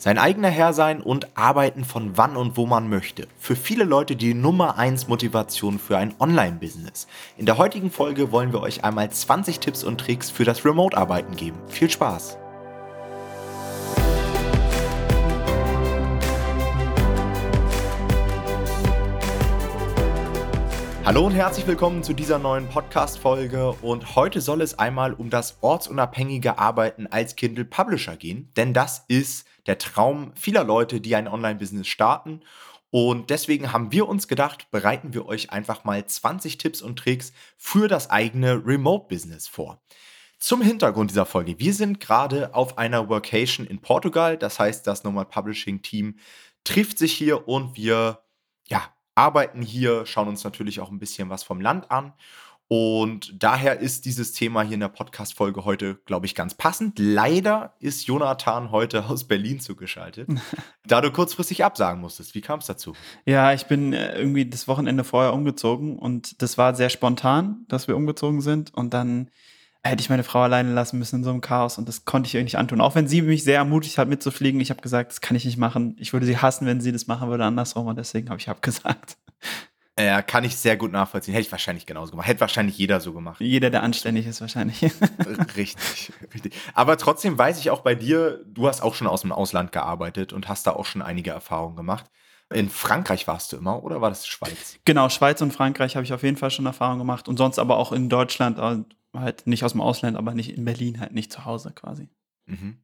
Sein eigener Herr sein und arbeiten von wann und wo man möchte. Für viele Leute die Nummer 1 Motivation für ein Online-Business. In der heutigen Folge wollen wir euch einmal 20 Tipps und Tricks für das Remote-Arbeiten geben. Viel Spaß! Hallo und herzlich willkommen zu dieser neuen Podcast-Folge. Und heute soll es einmal um das ortsunabhängige Arbeiten als Kindle Publisher gehen, denn das ist der Traum vieler Leute, die ein Online-Business starten. Und deswegen haben wir uns gedacht, bereiten wir euch einfach mal 20 Tipps und Tricks für das eigene Remote-Business vor. Zum Hintergrund dieser Folge. Wir sind gerade auf einer Workation in Portugal. Das heißt, das Normal Publishing Team trifft sich hier und wir ja, arbeiten hier, schauen uns natürlich auch ein bisschen was vom Land an. Und daher ist dieses Thema hier in der Podcast-Folge heute, glaube ich, ganz passend. Leider ist Jonathan heute aus Berlin zugeschaltet, da du kurzfristig absagen musstest. Wie kam es dazu? Ja, ich bin äh, irgendwie das Wochenende vorher umgezogen und das war sehr spontan, dass wir umgezogen sind. Und dann hätte ich meine Frau alleine lassen müssen in so einem Chaos und das konnte ich ihr nicht antun. Auch wenn sie mich sehr ermutigt hat, mitzufliegen. Ich habe gesagt, das kann ich nicht machen. Ich würde sie hassen, wenn sie das machen würde, andersrum. Und deswegen habe ich abgesagt. Ja, kann ich sehr gut nachvollziehen. Hätte ich wahrscheinlich genauso gemacht. Hätte wahrscheinlich jeder so gemacht. Jeder, der anständig ist, wahrscheinlich. richtig, richtig. Aber trotzdem weiß ich auch bei dir, du hast auch schon aus dem Ausland gearbeitet und hast da auch schon einige Erfahrungen gemacht. In Frankreich warst du immer, oder war das Schweiz? Genau, Schweiz und Frankreich habe ich auf jeden Fall schon Erfahrungen gemacht und sonst aber auch in Deutschland, halt nicht aus dem Ausland, aber nicht in Berlin, halt nicht zu Hause quasi. Mhm.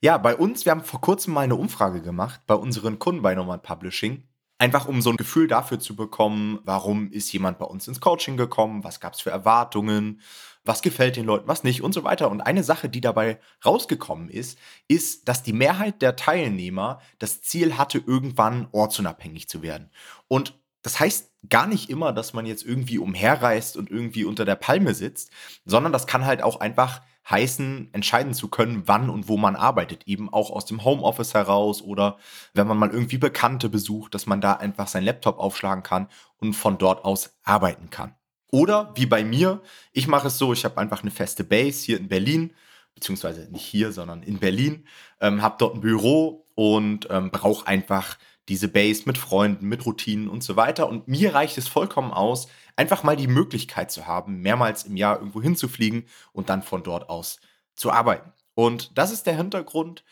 Ja, bei uns, wir haben vor kurzem mal eine Umfrage gemacht bei unseren Kunden bei Nomad Publishing Einfach um so ein Gefühl dafür zu bekommen, warum ist jemand bei uns ins Coaching gekommen, was gab es für Erwartungen, was gefällt den Leuten, was nicht und so weiter. Und eine Sache, die dabei rausgekommen ist, ist, dass die Mehrheit der Teilnehmer das Ziel hatte, irgendwann ortsunabhängig zu werden. Und das heißt gar nicht immer, dass man jetzt irgendwie umherreist und irgendwie unter der Palme sitzt, sondern das kann halt auch einfach heißen, entscheiden zu können, wann und wo man arbeitet. Eben auch aus dem Homeoffice heraus oder wenn man mal irgendwie Bekannte besucht, dass man da einfach seinen Laptop aufschlagen kann und von dort aus arbeiten kann. Oder wie bei mir, ich mache es so, ich habe einfach eine feste Base hier in Berlin, beziehungsweise nicht hier, sondern in Berlin, ähm, habe dort ein Büro und ähm, brauche einfach diese Base mit Freunden, mit Routinen und so weiter. Und mir reicht es vollkommen aus, einfach mal die Möglichkeit zu haben, mehrmals im Jahr irgendwo hinzufliegen und dann von dort aus zu arbeiten. Und das ist der Hintergrund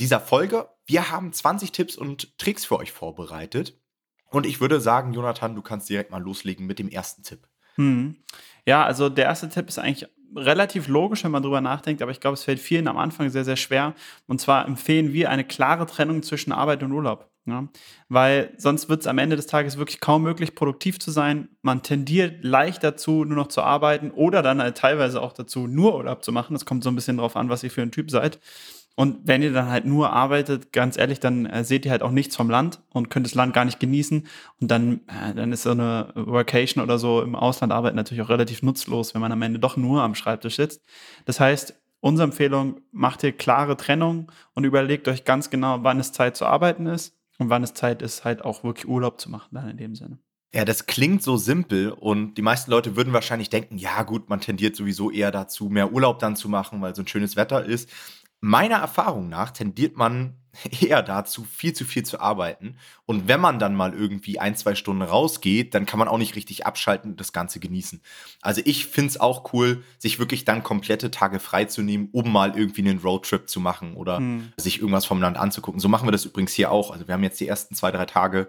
dieser Folge. Wir haben 20 Tipps und Tricks für euch vorbereitet. Und ich würde sagen, Jonathan, du kannst direkt mal loslegen mit dem ersten Tipp. Hm. Ja, also der erste Tipp ist eigentlich relativ logisch, wenn man drüber nachdenkt, aber ich glaube, es fällt vielen am Anfang sehr, sehr schwer. Und zwar empfehlen wir eine klare Trennung zwischen Arbeit und Urlaub. Ja? Weil sonst wird es am Ende des Tages wirklich kaum möglich, produktiv zu sein. Man tendiert leicht dazu, nur noch zu arbeiten oder dann halt teilweise auch dazu, nur Urlaub zu machen. Das kommt so ein bisschen drauf an, was ihr für ein Typ seid. Und wenn ihr dann halt nur arbeitet, ganz ehrlich, dann äh, seht ihr halt auch nichts vom Land und könnt das Land gar nicht genießen. Und dann, äh, dann ist so eine Workation oder so im Ausland arbeiten natürlich auch relativ nutzlos, wenn man am Ende doch nur am Schreibtisch sitzt. Das heißt, unsere Empfehlung, macht ihr klare Trennung und überlegt euch ganz genau, wann es Zeit zu arbeiten ist und wann es Zeit ist, halt auch wirklich Urlaub zu machen, dann in dem Sinne. Ja, das klingt so simpel und die meisten Leute würden wahrscheinlich denken, ja gut, man tendiert sowieso eher dazu, mehr Urlaub dann zu machen, weil so ein schönes Wetter ist. Meiner Erfahrung nach tendiert man eher dazu, viel zu viel zu arbeiten. Und wenn man dann mal irgendwie ein, zwei Stunden rausgeht, dann kann man auch nicht richtig abschalten und das Ganze genießen. Also ich finde es auch cool, sich wirklich dann komplette Tage freizunehmen, um mal irgendwie einen Roadtrip zu machen oder hm. sich irgendwas vom Land anzugucken. So machen wir das übrigens hier auch. Also wir haben jetzt die ersten zwei, drei Tage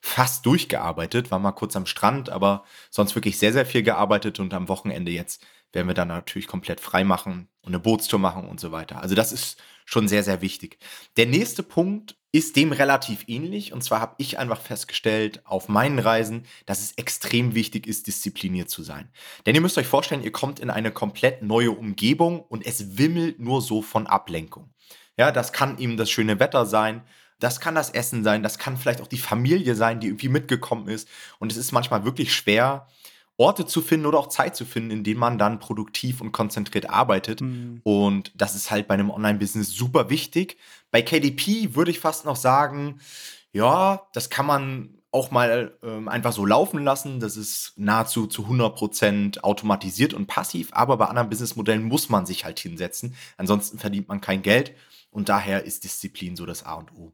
fast durchgearbeitet, war mal kurz am Strand, aber sonst wirklich sehr, sehr viel gearbeitet und am Wochenende jetzt werden wir dann natürlich komplett frei machen und eine Bootstour machen und so weiter. Also das ist schon sehr, sehr wichtig. Der nächste Punkt ist dem relativ ähnlich. Und zwar habe ich einfach festgestellt auf meinen Reisen, dass es extrem wichtig ist, diszipliniert zu sein. Denn ihr müsst euch vorstellen, ihr kommt in eine komplett neue Umgebung und es wimmelt nur so von Ablenkung. Ja, das kann eben das schöne Wetter sein. Das kann das Essen sein, das kann vielleicht auch die Familie sein, die irgendwie mitgekommen ist. Und es ist manchmal wirklich schwer, Orte zu finden oder auch Zeit zu finden, in denen man dann produktiv und konzentriert arbeitet. Mhm. Und das ist halt bei einem Online-Business super wichtig. Bei KDP würde ich fast noch sagen, ja, das kann man auch mal ähm, einfach so laufen lassen. Das ist nahezu zu 100% automatisiert und passiv. Aber bei anderen Businessmodellen muss man sich halt hinsetzen. Ansonsten verdient man kein Geld. Und daher ist Disziplin so das A und O.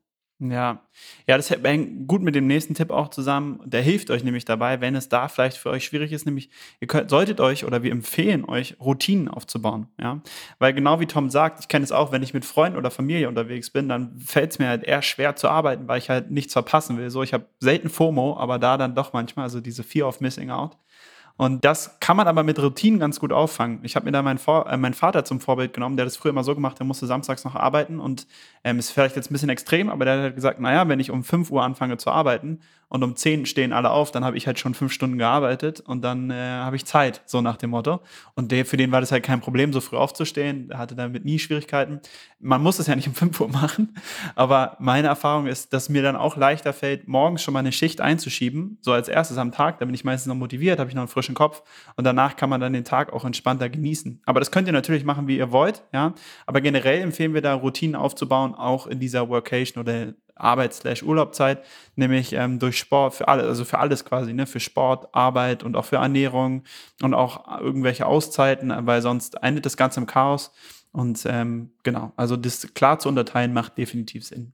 Ja, ja, das hängt gut mit dem nächsten Tipp auch zusammen. Der hilft euch nämlich dabei, wenn es da vielleicht für euch schwierig ist, nämlich ihr könnt, solltet euch oder wir empfehlen euch Routinen aufzubauen, ja, weil genau wie Tom sagt, ich kenne es auch, wenn ich mit Freunden oder Familie unterwegs bin, dann fällt es mir halt eher schwer zu arbeiten, weil ich halt nichts verpassen will. So, ich habe selten FOMO, aber da dann doch manchmal, also diese Fear of Missing Out. Und das kann man aber mit Routinen ganz gut auffangen. Ich habe mir da meinen, äh, meinen Vater zum Vorbild genommen, der das früher immer so gemacht, der musste samstags noch arbeiten und ähm, ist vielleicht jetzt ein bisschen extrem, aber der hat halt gesagt, naja, wenn ich um 5 Uhr anfange zu arbeiten und um 10 stehen alle auf, dann habe ich halt schon fünf Stunden gearbeitet und dann äh, habe ich Zeit, so nach dem Motto. Und der, für den war das halt kein Problem, so früh aufzustehen. Der hatte damit nie Schwierigkeiten. Man muss es ja nicht um 5 Uhr machen, aber meine Erfahrung ist, dass mir dann auch leichter fällt, morgens schon mal eine Schicht einzuschieben, so als erstes am Tag. Da bin ich meistens noch motiviert, habe ich noch einen frischen Kopf und danach kann man dann den Tag auch entspannter genießen. Aber das könnt ihr natürlich machen, wie ihr wollt, ja. Aber generell empfehlen wir da Routinen aufzubauen, auch in dieser Workation oder Arbeits-Urlaubzeit, nämlich ähm, durch Sport, für alle, also für alles quasi, ne? für Sport, Arbeit und auch für Ernährung und auch irgendwelche Auszeiten, weil sonst endet das Ganze im Chaos. Und ähm, genau, also das klar zu unterteilen macht definitiv Sinn.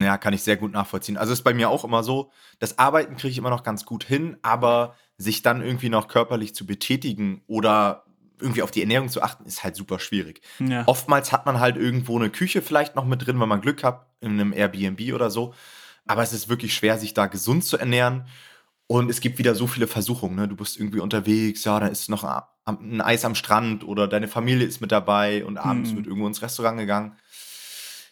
Ja, kann ich sehr gut nachvollziehen. Also ist bei mir auch immer so, das Arbeiten kriege ich immer noch ganz gut hin, aber sich dann irgendwie noch körperlich zu betätigen oder irgendwie auf die Ernährung zu achten, ist halt super schwierig. Ja. Oftmals hat man halt irgendwo eine Küche vielleicht noch mit drin, wenn man Glück hat, in einem Airbnb oder so. Aber es ist wirklich schwer, sich da gesund zu ernähren. Und es gibt wieder so viele Versuchungen. Ne? Du bist irgendwie unterwegs, ja, da ist noch ein Eis am Strand oder deine Familie ist mit dabei und abends hm. wird irgendwo ins Restaurant gegangen.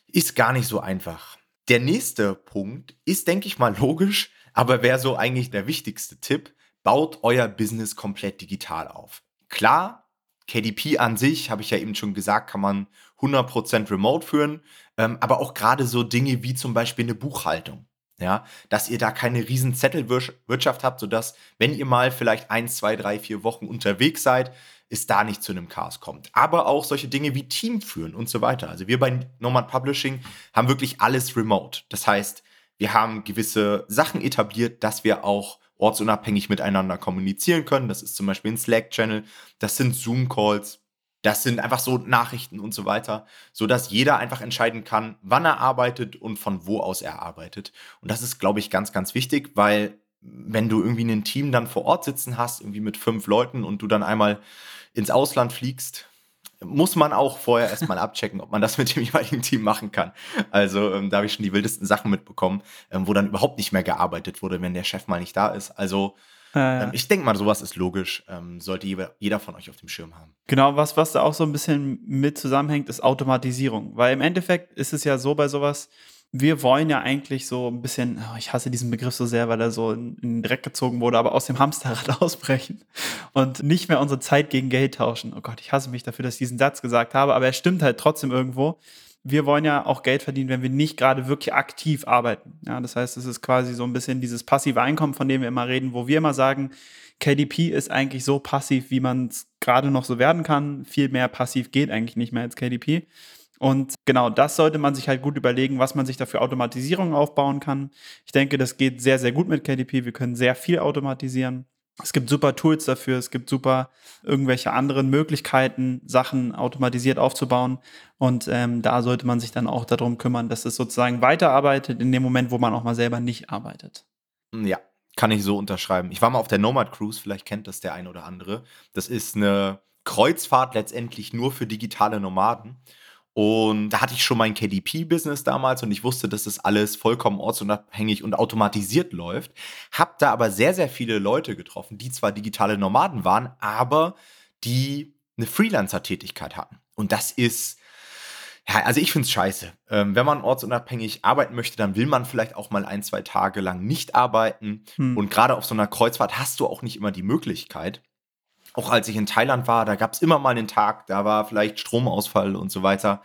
Ist gar nicht so einfach. Der nächste Punkt ist, denke ich mal, logisch, aber wäre so eigentlich der wichtigste Tipp. Baut euer Business komplett digital auf. Klar, KDP an sich, habe ich ja eben schon gesagt, kann man 100% remote führen, ähm, aber auch gerade so Dinge wie zum Beispiel eine Buchhaltung. Ja, dass ihr da keine riesen Zettelwirtschaft habt, sodass, wenn ihr mal vielleicht ein, zwei, drei, vier Wochen unterwegs seid, es da nicht zu einem Chaos kommt. Aber auch solche Dinge wie Team führen und so weiter. Also wir bei Nomad Publishing haben wirklich alles remote. Das heißt, wir haben gewisse Sachen etabliert, dass wir auch ortsunabhängig miteinander kommunizieren können. Das ist zum Beispiel ein Slack-Channel, das sind Zoom-Calls, das sind einfach so Nachrichten und so weiter, sodass jeder einfach entscheiden kann, wann er arbeitet und von wo aus er arbeitet. Und das ist, glaube ich, ganz, ganz wichtig, weil wenn du irgendwie ein Team dann vor Ort sitzen hast, irgendwie mit fünf Leuten und du dann einmal ins Ausland fliegst, muss man auch vorher erstmal abchecken, ob man das mit dem jeweiligen Team machen kann. Also ähm, da habe ich schon die wildesten Sachen mitbekommen, ähm, wo dann überhaupt nicht mehr gearbeitet wurde, wenn der Chef mal nicht da ist. Also ähm, ich denke mal, sowas ist logisch, ähm, sollte jeder, jeder von euch auf dem Schirm haben. Genau, was, was da auch so ein bisschen mit zusammenhängt, ist Automatisierung. Weil im Endeffekt ist es ja so bei sowas, wir wollen ja eigentlich so ein bisschen, oh, ich hasse diesen Begriff so sehr, weil er so in, in, den Dreck gezogen wurde, aber aus dem Hamsterrad ausbrechen und nicht mehr unsere Zeit gegen Geld tauschen. Oh Gott, ich hasse mich dafür, dass ich diesen Satz gesagt habe, aber er stimmt halt trotzdem irgendwo. Wir wollen ja auch Geld verdienen, wenn wir nicht gerade wirklich aktiv arbeiten. Ja, das heißt, es ist quasi so ein bisschen dieses passive Einkommen, von dem wir immer reden, wo wir immer sagen, KDP ist eigentlich so passiv, wie man es gerade noch so werden kann. Viel mehr passiv geht eigentlich nicht mehr als KDP. Und genau das sollte man sich halt gut überlegen, was man sich da für Automatisierung aufbauen kann. Ich denke, das geht sehr, sehr gut mit KDP. Wir können sehr viel automatisieren. Es gibt super Tools dafür, es gibt super irgendwelche anderen Möglichkeiten, Sachen automatisiert aufzubauen. Und ähm, da sollte man sich dann auch darum kümmern, dass es sozusagen weiterarbeitet in dem Moment, wo man auch mal selber nicht arbeitet. Ja, kann ich so unterschreiben. Ich war mal auf der Nomad Cruise, vielleicht kennt das der ein oder andere. Das ist eine Kreuzfahrt letztendlich nur für digitale Nomaden. Und da hatte ich schon mein KDP-Business damals und ich wusste, dass das alles vollkommen ortsunabhängig und automatisiert läuft. Hab da aber sehr, sehr viele Leute getroffen, die zwar digitale Nomaden waren, aber die eine Freelancer-Tätigkeit hatten. Und das ist, ja, also ich finde es scheiße. Ähm, wenn man ortsunabhängig arbeiten möchte, dann will man vielleicht auch mal ein, zwei Tage lang nicht arbeiten. Hm. Und gerade auf so einer Kreuzfahrt hast du auch nicht immer die Möglichkeit auch als ich in Thailand war, da gab es immer mal einen Tag, da war vielleicht Stromausfall und so weiter.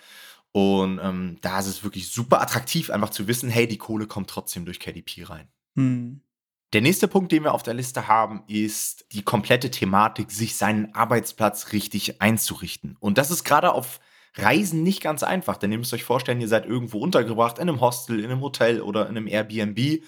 Und ähm, da ist es wirklich super attraktiv, einfach zu wissen, hey, die Kohle kommt trotzdem durch KDP rein. Hm. Der nächste Punkt, den wir auf der Liste haben, ist die komplette Thematik, sich seinen Arbeitsplatz richtig einzurichten. Und das ist gerade auf Reisen nicht ganz einfach, denn ihr müsst euch vorstellen, ihr seid irgendwo untergebracht, in einem Hostel, in einem Hotel oder in einem Airbnb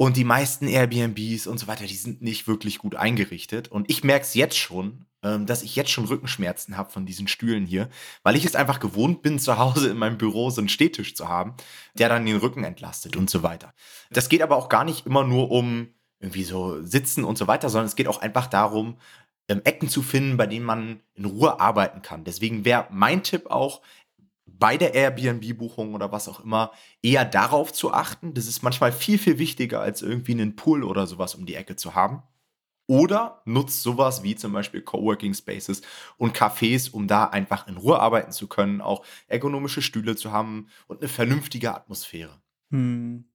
und die meisten Airbnbs und so weiter, die sind nicht wirklich gut eingerichtet. Und ich merke es jetzt schon, ähm, dass ich jetzt schon Rückenschmerzen habe von diesen Stühlen hier, weil ich es einfach gewohnt bin, zu Hause in meinem Büro so einen Stehtisch zu haben, der dann den Rücken entlastet und so weiter. Das geht aber auch gar nicht immer nur um irgendwie so Sitzen und so weiter, sondern es geht auch einfach darum, ähm, Ecken zu finden, bei denen man in Ruhe arbeiten kann. Deswegen wäre mein Tipp auch, bei der Airbnb-Buchung oder was auch immer, eher darauf zu achten. Das ist manchmal viel, viel wichtiger, als irgendwie einen Pool oder sowas um die Ecke zu haben. Oder nutzt sowas wie zum Beispiel Coworking Spaces und Cafés, um da einfach in Ruhe arbeiten zu können, auch ergonomische Stühle zu haben und eine vernünftige Atmosphäre. Hm.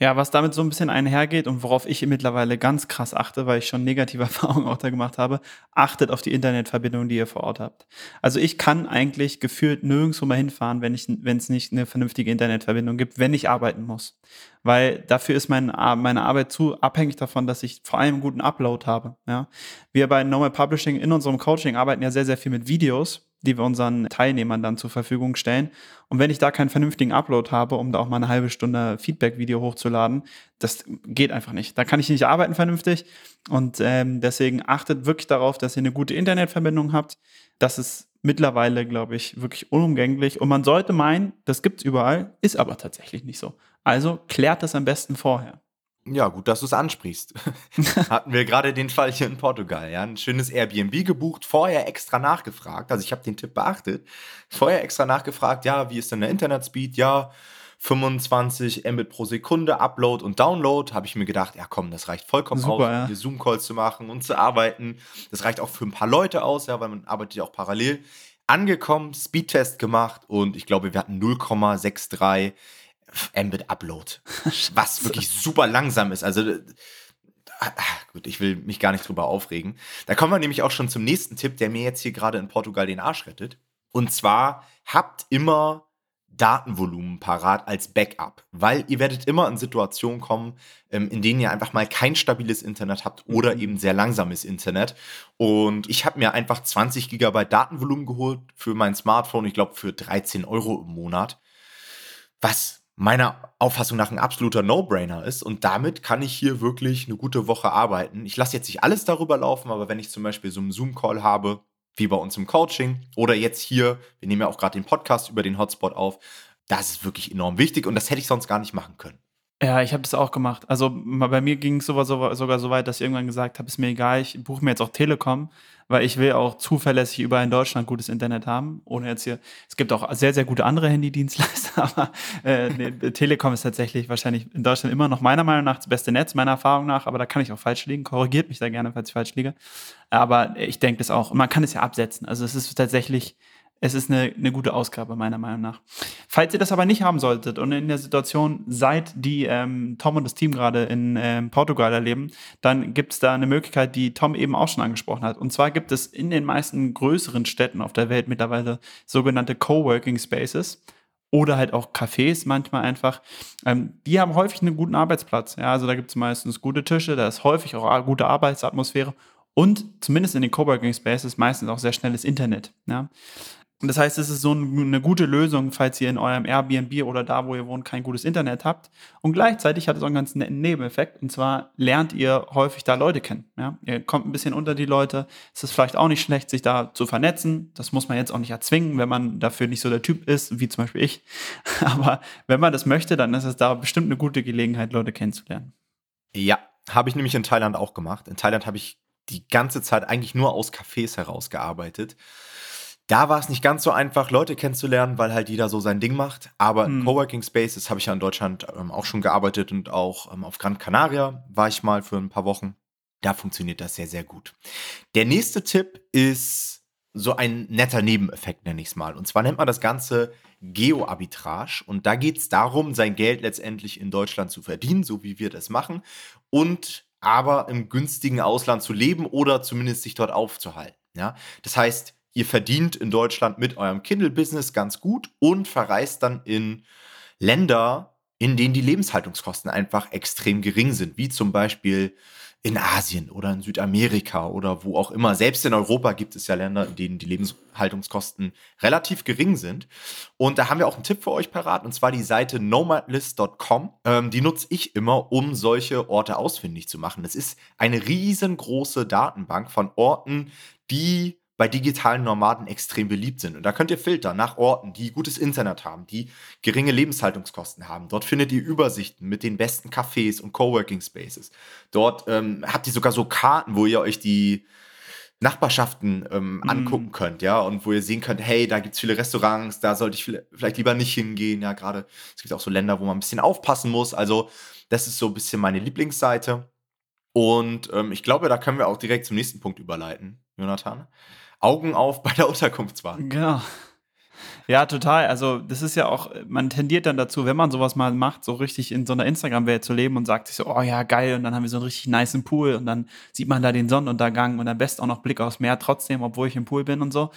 Ja, was damit so ein bisschen einhergeht und worauf ich mittlerweile ganz krass achte, weil ich schon negative Erfahrungen auch da gemacht habe, achtet auf die Internetverbindung, die ihr vor Ort habt. Also ich kann eigentlich gefühlt nirgendwo mal hinfahren, wenn ich, wenn es nicht eine vernünftige Internetverbindung gibt, wenn ich arbeiten muss. Weil dafür ist mein, meine Arbeit zu abhängig davon, dass ich vor allem einen guten Upload habe. Ja? Wir bei Normal Publishing in unserem Coaching arbeiten ja sehr, sehr viel mit Videos die wir unseren Teilnehmern dann zur Verfügung stellen. Und wenn ich da keinen vernünftigen Upload habe, um da auch mal eine halbe Stunde Feedback-Video hochzuladen, das geht einfach nicht. Da kann ich nicht arbeiten vernünftig. Und ähm, deswegen achtet wirklich darauf, dass ihr eine gute Internetverbindung habt. Das ist mittlerweile, glaube ich, wirklich unumgänglich. Und man sollte meinen, das gibt es überall, ist aber tatsächlich nicht so. Also klärt das am besten vorher. Ja, gut, dass du es ansprichst. Hatten wir gerade den Fall hier in Portugal. Ja, ein schönes Airbnb gebucht, vorher extra nachgefragt. Also ich habe den Tipp beachtet. Vorher extra nachgefragt, ja, wie ist denn der Internetspeed? Ja, 25 Mbit pro Sekunde, Upload und Download. Habe ich mir gedacht, ja komm, das reicht vollkommen Super, aus, ja. Zoom-Calls zu machen und zu arbeiten. Das reicht auch für ein paar Leute aus, ja, weil man arbeitet ja auch parallel. Angekommen, Speedtest gemacht und ich glaube, wir hatten 0,63 Mbit Upload. was wirklich super langsam ist. Also, äh, gut, ich will mich gar nicht drüber aufregen. Da kommen wir nämlich auch schon zum nächsten Tipp, der mir jetzt hier gerade in Portugal den Arsch rettet. Und zwar habt immer Datenvolumen parat als Backup, weil ihr werdet immer in Situationen kommen, ähm, in denen ihr einfach mal kein stabiles Internet habt oder mhm. eben sehr langsames Internet. Und ich habe mir einfach 20 Gigabyte Datenvolumen geholt für mein Smartphone, ich glaube für 13 Euro im Monat. Was meiner Auffassung nach ein absoluter No-Brainer ist. Und damit kann ich hier wirklich eine gute Woche arbeiten. Ich lasse jetzt nicht alles darüber laufen, aber wenn ich zum Beispiel so einen Zoom-Call habe, wie bei uns im Coaching, oder jetzt hier, wir nehmen ja auch gerade den Podcast über den Hotspot auf, das ist wirklich enorm wichtig und das hätte ich sonst gar nicht machen können. Ja, ich habe das auch gemacht. Also bei mir ging es sogar, so weit, dass ich irgendwann gesagt habe, ist mir egal, ich buche mir jetzt auch Telekom, weil ich will auch zuverlässig überall in Deutschland gutes Internet haben. Ohne jetzt hier, es gibt auch sehr, sehr gute andere Handydienstleister, aber äh, nee, Telekom ist tatsächlich wahrscheinlich in Deutschland immer noch meiner Meinung nach das beste Netz, meiner Erfahrung nach, aber da kann ich auch falsch liegen. Korrigiert mich da gerne, falls ich falsch liege. Aber ich denke das auch. Man kann es ja absetzen. Also es ist tatsächlich es ist eine, eine gute Ausgabe, meiner Meinung nach. Falls ihr das aber nicht haben solltet und in der Situation seid, die ähm, Tom und das Team gerade in ähm, Portugal erleben, dann gibt es da eine Möglichkeit, die Tom eben auch schon angesprochen hat. Und zwar gibt es in den meisten größeren Städten auf der Welt mittlerweile sogenannte Coworking Spaces oder halt auch Cafés manchmal einfach. Ähm, die haben häufig einen guten Arbeitsplatz. Ja, also da gibt es meistens gute Tische, da ist häufig auch gute Arbeitsatmosphäre und zumindest in den Coworking Spaces meistens auch sehr schnelles Internet. Ja. Das heißt, es ist so eine gute Lösung, falls ihr in eurem Airbnb oder da, wo ihr wohnt, kein gutes Internet habt. Und gleichzeitig hat es auch einen ganz netten Nebeneffekt. Und zwar lernt ihr häufig da Leute kennen. Ja? Ihr kommt ein bisschen unter die Leute. Es ist vielleicht auch nicht schlecht, sich da zu vernetzen. Das muss man jetzt auch nicht erzwingen, wenn man dafür nicht so der Typ ist, wie zum Beispiel ich. Aber wenn man das möchte, dann ist es da bestimmt eine gute Gelegenheit, Leute kennenzulernen. Ja, habe ich nämlich in Thailand auch gemacht. In Thailand habe ich die ganze Zeit eigentlich nur aus Cafés herausgearbeitet. Da war es nicht ganz so einfach, Leute kennenzulernen, weil halt jeder so sein Ding macht. Aber in hm. Coworking Spaces habe ich ja in Deutschland ähm, auch schon gearbeitet und auch ähm, auf Gran Canaria war ich mal für ein paar Wochen. Da funktioniert das sehr, sehr gut. Der nächste Tipp ist so ein netter Nebeneffekt, nenne ich es mal. Und zwar nennt man das Ganze Geo-Arbitrage. Und da geht es darum, sein Geld letztendlich in Deutschland zu verdienen, so wie wir das machen. Und aber im günstigen Ausland zu leben oder zumindest sich dort aufzuhalten. Ja? Das heißt, ihr verdient in Deutschland mit eurem Kindle-Business ganz gut und verreist dann in Länder, in denen die Lebenshaltungskosten einfach extrem gering sind, wie zum Beispiel in Asien oder in Südamerika oder wo auch immer. Selbst in Europa gibt es ja Länder, in denen die Lebenshaltungskosten relativ gering sind. Und da haben wir auch einen Tipp für euch parat, und zwar die Seite nomadlist.com. Ähm, die nutze ich immer, um solche Orte ausfindig zu machen. Das ist eine riesengroße Datenbank von Orten, die bei digitalen Nomaden extrem beliebt sind. Und da könnt ihr filtern nach Orten, die gutes Internet haben, die geringe Lebenshaltungskosten haben. Dort findet ihr Übersichten mit den besten Cafés und Coworking Spaces. Dort ähm, habt ihr sogar so Karten, wo ihr euch die Nachbarschaften ähm, mm. angucken könnt, ja, und wo ihr sehen könnt, hey, da gibt es viele Restaurants, da sollte ich vielleicht lieber nicht hingehen, ja, gerade es gibt auch so Länder, wo man ein bisschen aufpassen muss. Also, das ist so ein bisschen meine Lieblingsseite. Und ähm, ich glaube, da können wir auch direkt zum nächsten Punkt überleiten, Jonathan. Augen auf bei der Unterkunftswahl. Genau. Ja, total. Also, das ist ja auch, man tendiert dann dazu, wenn man sowas mal macht, so richtig in so einer Instagram-Welt zu leben und sagt sich so, oh ja, geil, und dann haben wir so einen richtig niceen Pool und dann sieht man da den Sonnenuntergang und am besten auch noch Blick aufs Meer trotzdem, obwohl ich im Pool bin und so.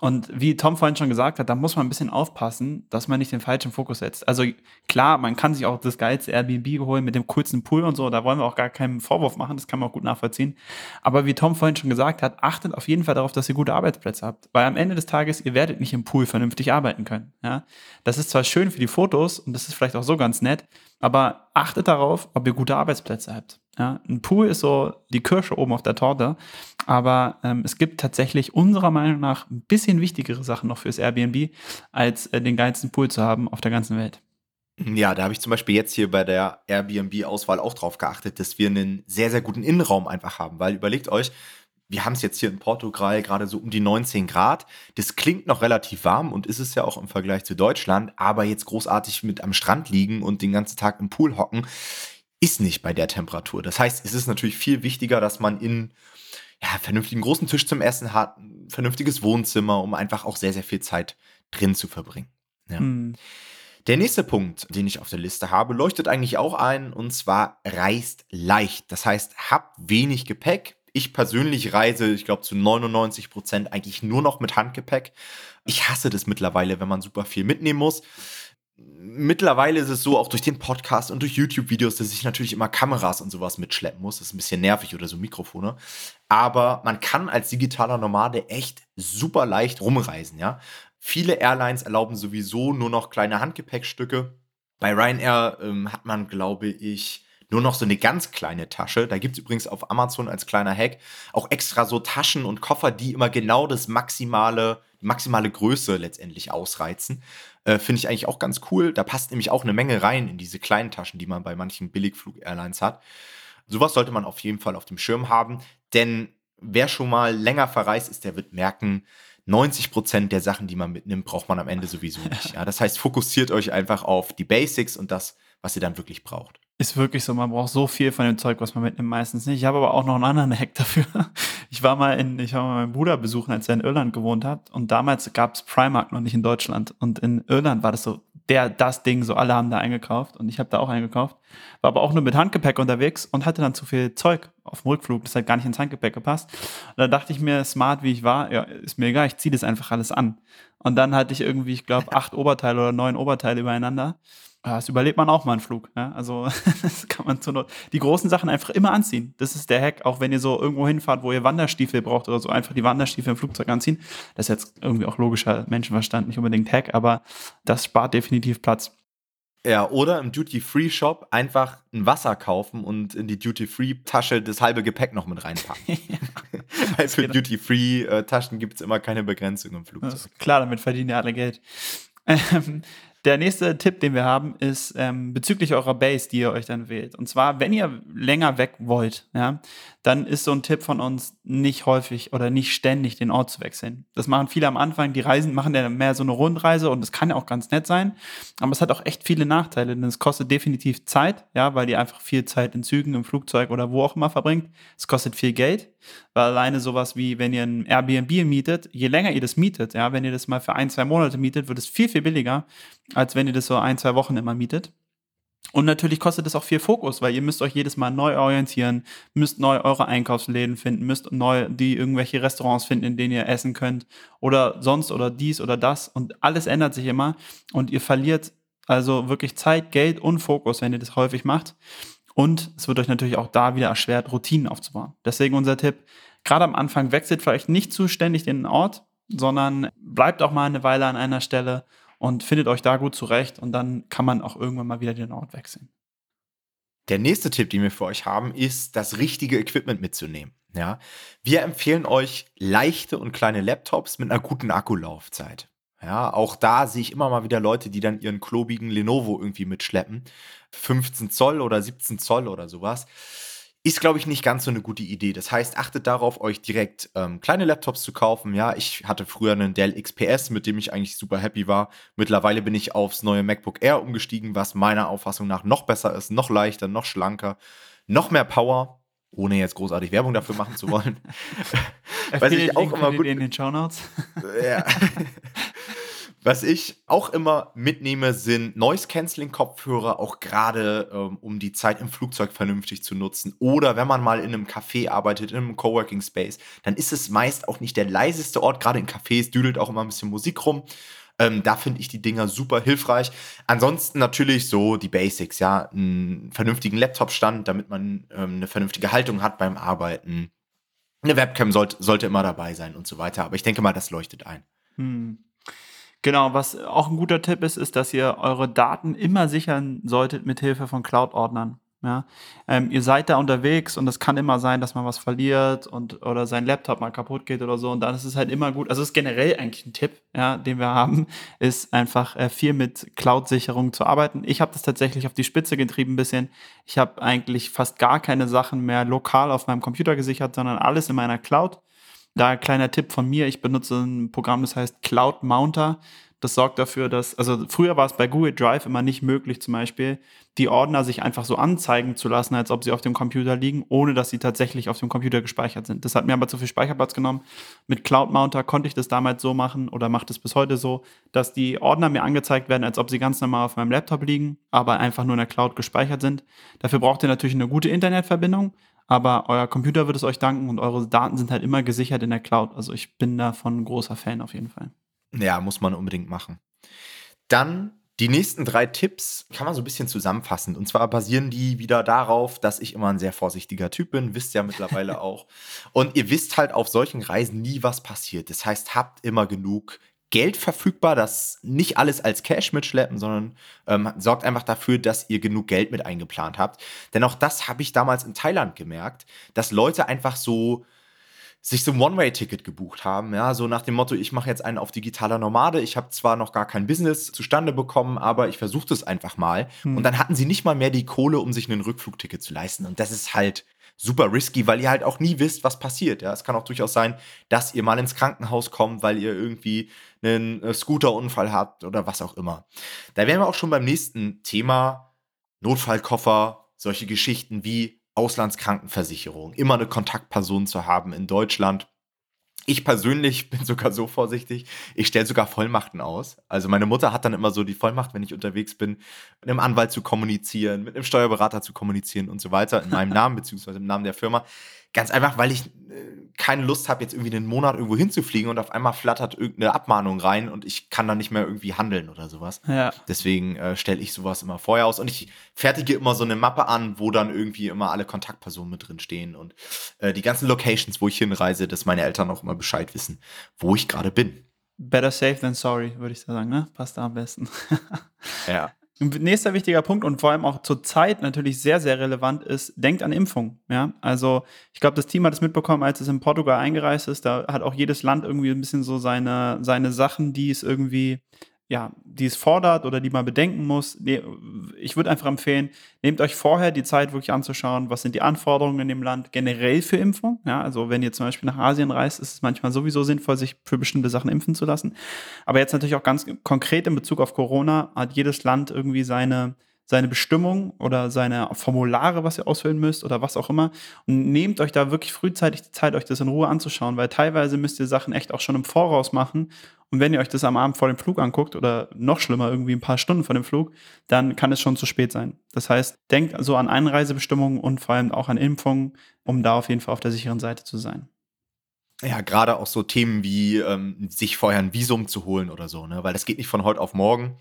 Und wie Tom vorhin schon gesagt hat, da muss man ein bisschen aufpassen, dass man nicht den falschen Fokus setzt. Also klar, man kann sich auch das geilste Airbnb holen mit dem coolsten Pool und so, da wollen wir auch gar keinen Vorwurf machen, das kann man auch gut nachvollziehen. Aber wie Tom vorhin schon gesagt hat, achtet auf jeden Fall darauf, dass ihr gute Arbeitsplätze habt. Weil am Ende des Tages, ihr werdet nicht im Pool vernünftig arbeiten können. Ja? Das ist zwar schön für die Fotos und das ist vielleicht auch so ganz nett, aber achtet darauf, ob ihr gute Arbeitsplätze habt. Ja, ein Pool ist so die Kirsche oben auf der Torte, aber ähm, es gibt tatsächlich unserer Meinung nach ein bisschen wichtigere Sachen noch fürs Airbnb, als äh, den geilsten Pool zu haben auf der ganzen Welt. Ja, da habe ich zum Beispiel jetzt hier bei der Airbnb-Auswahl auch drauf geachtet, dass wir einen sehr, sehr guten Innenraum einfach haben, weil überlegt euch, wir haben es jetzt hier in Portugal gerade so um die 19 Grad. Das klingt noch relativ warm und ist es ja auch im Vergleich zu Deutschland, aber jetzt großartig mit am Strand liegen und den ganzen Tag im Pool hocken, ist nicht bei der Temperatur. Das heißt, es ist natürlich viel wichtiger, dass man in ja, vernünftigen großen Tisch zum Essen hat, ein vernünftiges Wohnzimmer, um einfach auch sehr, sehr viel Zeit drin zu verbringen. Ja. Mhm. Der nächste Punkt, den ich auf der Liste habe, leuchtet eigentlich auch ein und zwar reist leicht. Das heißt, habt wenig Gepäck. Ich persönlich reise, ich glaube, zu 99 Prozent eigentlich nur noch mit Handgepäck. Ich hasse das mittlerweile, wenn man super viel mitnehmen muss mittlerweile ist es so, auch durch den Podcast und durch YouTube-Videos, dass ich natürlich immer Kameras und sowas mitschleppen muss. Das ist ein bisschen nervig oder so Mikrofone. Aber man kann als digitaler Nomade echt super leicht rumreisen, ja. Viele Airlines erlauben sowieso nur noch kleine Handgepäckstücke. Bei Ryanair ähm, hat man, glaube ich, nur noch so eine ganz kleine Tasche. Da gibt es übrigens auf Amazon als kleiner Hack auch extra so Taschen und Koffer, die immer genau das maximale, maximale Größe letztendlich ausreizen. Äh, Finde ich eigentlich auch ganz cool. Da passt nämlich auch eine Menge rein in diese kleinen Taschen, die man bei manchen Billigflug-Airlines hat. Sowas sollte man auf jeden Fall auf dem Schirm haben, denn wer schon mal länger verreist ist, der wird merken, 90 Prozent der Sachen, die man mitnimmt, braucht man am Ende sowieso nicht. Ja, das heißt, fokussiert euch einfach auf die Basics und das, was ihr dann wirklich braucht. Ist wirklich so, man braucht so viel von dem Zeug, was man mitnimmt, meistens nicht. Ich habe aber auch noch einen anderen Hack dafür. Ich war mal in, ich war mal meinen Bruder besuchen, als er in Irland gewohnt hat. Und damals gab es Primark noch nicht in Deutschland. Und in Irland war das so der, das Ding, so alle haben da eingekauft. Und ich habe da auch eingekauft. War aber auch nur mit Handgepäck unterwegs und hatte dann zu viel Zeug auf dem Rückflug. Das hat gar nicht ins Handgepäck gepasst. Und da dachte ich mir, smart wie ich war, ja, ist mir egal, ich ziehe das einfach alles an. Und dann hatte ich irgendwie, ich glaube, acht Oberteile oder neun Oberteile übereinander. Ja, das überlebt man auch mal einen Flug. Ja? Also das kann man zur die großen Sachen einfach immer anziehen. Das ist der Hack, auch wenn ihr so irgendwo hinfahrt, wo ihr Wanderstiefel braucht oder so, einfach die Wanderstiefel im Flugzeug anziehen. Das ist jetzt irgendwie auch logischer Menschenverstand, nicht unbedingt Hack, aber das spart definitiv Platz. Ja, oder im Duty-Free-Shop einfach ein Wasser kaufen und in die Duty-Free-Tasche das halbe Gepäck noch mit reinpacken. Weil für genau. Duty-Free-Taschen gibt es immer keine Begrenzung im Flugzeug. Klar, damit verdienen ja alle Geld. Ähm, der nächste Tipp, den wir haben, ist ähm, bezüglich eurer Base, die ihr euch dann wählt. Und zwar, wenn ihr länger weg wollt, ja, dann ist so ein Tipp von uns, nicht häufig oder nicht ständig den Ort zu wechseln. Das machen viele am Anfang, die Reisen machen dann mehr so eine Rundreise und das kann ja auch ganz nett sein, aber es hat auch echt viele Nachteile, denn es kostet definitiv Zeit, ja, weil ihr einfach viel Zeit in Zügen, im Flugzeug oder wo auch immer verbringt. Es kostet viel Geld, weil alleine sowas wie, wenn ihr ein Airbnb mietet, je länger ihr das mietet, ja, wenn ihr das mal für ein, zwei Monate mietet, wird es viel, viel billiger, als wenn ihr das so ein, zwei Wochen immer mietet. Und natürlich kostet es auch viel Fokus, weil ihr müsst euch jedes Mal neu orientieren, müsst neu eure Einkaufsläden finden, müsst neu die irgendwelche Restaurants finden, in denen ihr essen könnt oder sonst oder dies oder das und alles ändert sich immer und ihr verliert also wirklich Zeit, Geld und Fokus, wenn ihr das häufig macht. Und es wird euch natürlich auch da wieder erschwert, Routinen aufzubauen. Deswegen unser Tipp, gerade am Anfang wechselt vielleicht nicht zu ständig den Ort, sondern bleibt auch mal eine Weile an einer Stelle und findet euch da gut zurecht und dann kann man auch irgendwann mal wieder den Ort wechseln. Der nächste Tipp, den wir für euch haben, ist, das richtige Equipment mitzunehmen. Ja, wir empfehlen euch leichte und kleine Laptops mit einer guten Akkulaufzeit. Ja, auch da sehe ich immer mal wieder Leute, die dann ihren klobigen Lenovo irgendwie mitschleppen. 15 Zoll oder 17 Zoll oder sowas. Ist, glaube ich, nicht ganz so eine gute Idee. Das heißt, achtet darauf, euch direkt ähm, kleine Laptops zu kaufen. Ja, ich hatte früher einen Dell XPS, mit dem ich eigentlich super happy war. Mittlerweile bin ich aufs neue MacBook Air umgestiegen, was meiner Auffassung nach noch besser ist, noch leichter, noch schlanker, noch mehr Power ohne jetzt großartig Werbung dafür machen zu wollen. Was ich auch immer gut in den Shownotes. ja. Was ich auch immer mitnehme, sind Noise-Canceling-Kopfhörer, auch gerade ähm, um die Zeit im Flugzeug vernünftig zu nutzen. Oder wenn man mal in einem Café arbeitet, in einem Coworking Space, dann ist es meist auch nicht der leiseste Ort. Gerade in Cafés düdelt auch immer ein bisschen Musik rum. Ähm, da finde ich die Dinger super hilfreich. Ansonsten natürlich so die Basics, ja, einen vernünftigen Laptop-Stand, damit man ähm, eine vernünftige Haltung hat beim Arbeiten. Eine Webcam sollte, sollte immer dabei sein und so weiter. Aber ich denke mal, das leuchtet ein. Hm. Genau, was auch ein guter Tipp ist, ist, dass ihr eure Daten immer sichern solltet mit Hilfe von Cloud-Ordnern. Ja, ähm, ihr seid da unterwegs und es kann immer sein, dass man was verliert und oder sein Laptop mal kaputt geht oder so. Und dann ist es halt immer gut. Also ist generell eigentlich ein Tipp, ja, den wir haben, ist einfach äh, viel mit Cloud-Sicherung zu arbeiten. Ich habe das tatsächlich auf die Spitze getrieben ein bisschen. Ich habe eigentlich fast gar keine Sachen mehr lokal auf meinem Computer gesichert, sondern alles in meiner Cloud. Da ein kleiner Tipp von mir, ich benutze ein Programm, das heißt Cloud Mounter. Das sorgt dafür, dass, also früher war es bei Google Drive immer nicht möglich, zum Beispiel, die Ordner sich einfach so anzeigen zu lassen, als ob sie auf dem Computer liegen, ohne dass sie tatsächlich auf dem Computer gespeichert sind. Das hat mir aber zu viel Speicherplatz genommen. Mit Cloud Mounter konnte ich das damals so machen oder mache das bis heute so, dass die Ordner mir angezeigt werden, als ob sie ganz normal auf meinem Laptop liegen, aber einfach nur in der Cloud gespeichert sind. Dafür braucht ihr natürlich eine gute Internetverbindung, aber euer Computer wird es euch danken und eure Daten sind halt immer gesichert in der Cloud. Also ich bin davon ein großer Fan auf jeden Fall. Ja, muss man unbedingt machen. Dann die nächsten drei Tipps kann man so ein bisschen zusammenfassen. Und zwar basieren die wieder darauf, dass ich immer ein sehr vorsichtiger Typ bin, wisst ihr ja mittlerweile auch. Und ihr wisst halt auf solchen Reisen nie, was passiert. Das heißt, habt immer genug Geld verfügbar, das nicht alles als Cash mitschleppen, sondern ähm, sorgt einfach dafür, dass ihr genug Geld mit eingeplant habt. Denn auch das habe ich damals in Thailand gemerkt, dass Leute einfach so sich so ein One-Way-Ticket gebucht haben, ja, so nach dem Motto, ich mache jetzt einen auf digitaler Nomade, ich habe zwar noch gar kein Business zustande bekommen, aber ich versuche das einfach mal. Hm. Und dann hatten sie nicht mal mehr die Kohle, um sich einen Rückflugticket zu leisten. Und das ist halt super risky, weil ihr halt auch nie wisst, was passiert. Ja, es kann auch durchaus sein, dass ihr mal ins Krankenhaus kommt, weil ihr irgendwie einen äh, Scooterunfall habt oder was auch immer. Da wären wir auch schon beim nächsten Thema Notfallkoffer, solche Geschichten wie Auslandskrankenversicherung, immer eine Kontaktperson zu haben in Deutschland. Ich persönlich bin sogar so vorsichtig, ich stelle sogar Vollmachten aus. Also meine Mutter hat dann immer so die Vollmacht, wenn ich unterwegs bin, mit einem Anwalt zu kommunizieren, mit einem Steuerberater zu kommunizieren und so weiter, in meinem Namen beziehungsweise im Namen der Firma. Ganz einfach, weil ich äh, keine Lust habe, jetzt irgendwie einen Monat irgendwo hinzufliegen und auf einmal flattert irgendeine Abmahnung rein und ich kann dann nicht mehr irgendwie handeln oder sowas. Ja. Deswegen äh, stelle ich sowas immer vorher aus und ich fertige immer so eine Mappe an, wo dann irgendwie immer alle Kontaktpersonen mit drin stehen und äh, die ganzen Locations, wo ich hinreise, dass meine Eltern auch immer Bescheid wissen, wo ich gerade bin. Better safe than sorry, würde ich sagen, ne? Passt da am besten. ja. Nächster wichtiger Punkt und vor allem auch zur Zeit natürlich sehr, sehr relevant ist, denkt an Impfung. Ja? Also ich glaube, das Team hat es mitbekommen, als es in Portugal eingereist ist. Da hat auch jedes Land irgendwie ein bisschen so seine, seine Sachen, die es irgendwie ja, die es fordert oder die man bedenken muss. Ich würde einfach empfehlen, nehmt euch vorher die Zeit wirklich anzuschauen, was sind die Anforderungen in dem Land generell für Impfung. Ja, also wenn ihr zum Beispiel nach Asien reist, ist es manchmal sowieso sinnvoll, sich für bestimmte Sachen impfen zu lassen. Aber jetzt natürlich auch ganz konkret in Bezug auf Corona hat jedes Land irgendwie seine seine Bestimmung oder seine Formulare, was ihr ausfüllen müsst oder was auch immer. Und nehmt euch da wirklich frühzeitig die Zeit, euch das in Ruhe anzuschauen, weil teilweise müsst ihr Sachen echt auch schon im Voraus machen. Und wenn ihr euch das am Abend vor dem Flug anguckt oder noch schlimmer, irgendwie ein paar Stunden vor dem Flug, dann kann es schon zu spät sein. Das heißt, denkt also an Einreisebestimmungen und vor allem auch an Impfungen, um da auf jeden Fall auf der sicheren Seite zu sein. Ja, gerade auch so Themen wie ähm, sich vorher ein Visum zu holen oder so, ne? Weil das geht nicht von heute auf morgen.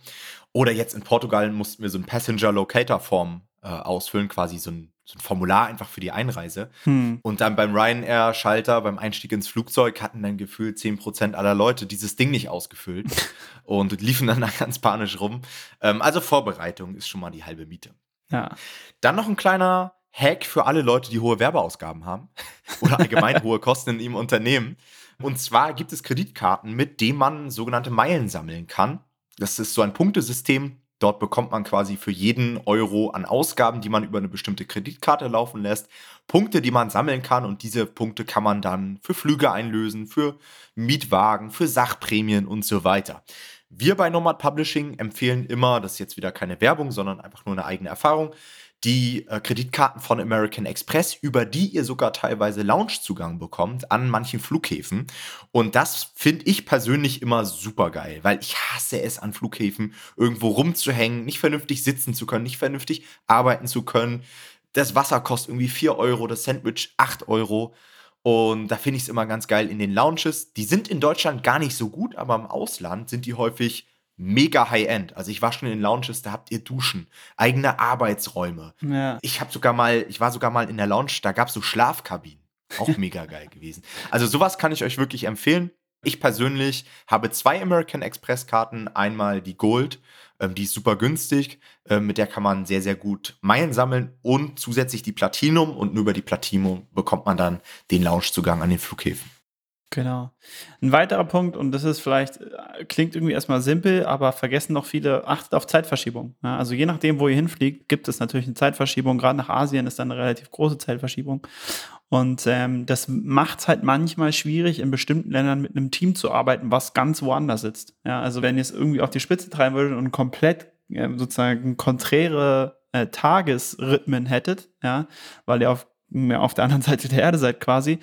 Oder jetzt in Portugal mussten wir so ein Passenger Locator Form äh, ausfüllen, quasi so ein, so ein, Formular einfach für die Einreise. Hm. Und dann beim Ryanair-Schalter, beim Einstieg ins Flugzeug, hatten dann gefühlt 10% aller Leute dieses Ding nicht ausgefüllt und liefen dann da ganz panisch rum. Ähm, also Vorbereitung ist schon mal die halbe Miete. Ja. Dann noch ein kleiner Hack für alle Leute, die hohe Werbeausgaben haben oder allgemein hohe Kosten in ihrem Unternehmen. Und zwar gibt es Kreditkarten, mit denen man sogenannte Meilen sammeln kann. Das ist so ein Punktesystem. Dort bekommt man quasi für jeden Euro an Ausgaben, die man über eine bestimmte Kreditkarte laufen lässt, Punkte, die man sammeln kann. Und diese Punkte kann man dann für Flüge einlösen, für Mietwagen, für Sachprämien und so weiter. Wir bei Nomad Publishing empfehlen immer, das ist jetzt wieder keine Werbung, sondern einfach nur eine eigene Erfahrung, die äh, Kreditkarten von American Express, über die ihr sogar teilweise Loungezugang bekommt an manchen Flughäfen. Und das finde ich persönlich immer super geil, weil ich hasse es an Flughäfen, irgendwo rumzuhängen, nicht vernünftig sitzen zu können, nicht vernünftig arbeiten zu können. Das Wasser kostet irgendwie 4 Euro, das Sandwich 8 Euro. Und da finde ich es immer ganz geil in den Lounges. Die sind in Deutschland gar nicht so gut, aber im Ausland sind die häufig mega High-End. Also ich war schon in Lounges, da habt ihr Duschen, eigene Arbeitsräume. Ja. Ich habe sogar mal, ich war sogar mal in der Lounge, da gab es so Schlafkabinen. Auch mega geil gewesen. Also sowas kann ich euch wirklich empfehlen. Ich persönlich habe zwei American Express Karten. Einmal die Gold, ähm, die ist super günstig. Ähm, mit der kann man sehr, sehr gut Meilen sammeln und zusätzlich die Platinum. Und nur über die Platinum bekommt man dann den Loungezugang an den Flughäfen. Genau. Ein weiterer Punkt, und das ist vielleicht, äh, klingt irgendwie erstmal simpel, aber vergessen noch viele, achtet auf Zeitverschiebung. Ja, also je nachdem, wo ihr hinfliegt, gibt es natürlich eine Zeitverschiebung. Gerade nach Asien ist dann eine relativ große Zeitverschiebung. Und ähm, das macht es halt manchmal schwierig, in bestimmten Ländern mit einem Team zu arbeiten, was ganz woanders sitzt. Ja, also wenn ihr es irgendwie auf die Spitze treiben würdet und komplett äh, sozusagen konträre äh, Tagesrhythmen hättet, ja, weil ihr auf, auf der anderen Seite der Erde seid quasi,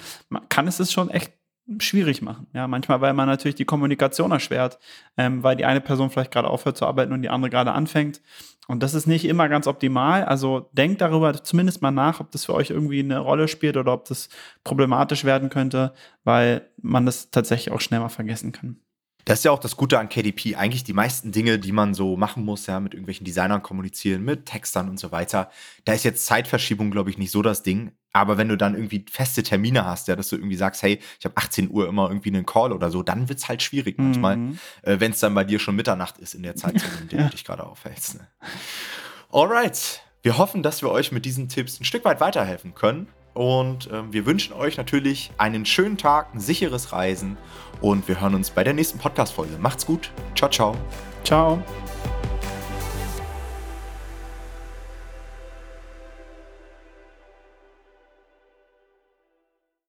kann es es schon echt schwierig machen. Ja, manchmal, weil man natürlich die Kommunikation erschwert, ähm, weil die eine Person vielleicht gerade aufhört zu arbeiten und die andere gerade anfängt. Und das ist nicht immer ganz optimal. Also denkt darüber zumindest mal nach, ob das für euch irgendwie eine Rolle spielt oder ob das problematisch werden könnte, weil man das tatsächlich auch schnell mal vergessen kann. Das ist ja auch das Gute an KDP. Eigentlich die meisten Dinge, die man so machen muss, ja, mit irgendwelchen Designern kommunizieren, mit Textern und so weiter. Da ist jetzt Zeitverschiebung, glaube ich, nicht so das Ding. Aber wenn du dann irgendwie feste Termine hast, ja, dass du irgendwie sagst, hey, ich habe 18 Uhr immer irgendwie einen Call oder so, dann wird es halt schwierig manchmal, mhm. äh, wenn es dann bei dir schon Mitternacht ist in der Zeit, in der du dich gerade aufhältst. Ne? Alright. Wir hoffen, dass wir euch mit diesen Tipps ein Stück weit weiterhelfen können. Und äh, wir wünschen euch natürlich einen schönen Tag, ein sicheres Reisen und wir hören uns bei der nächsten Podcast-Folge. Macht's gut. Ciao, ciao. Ciao.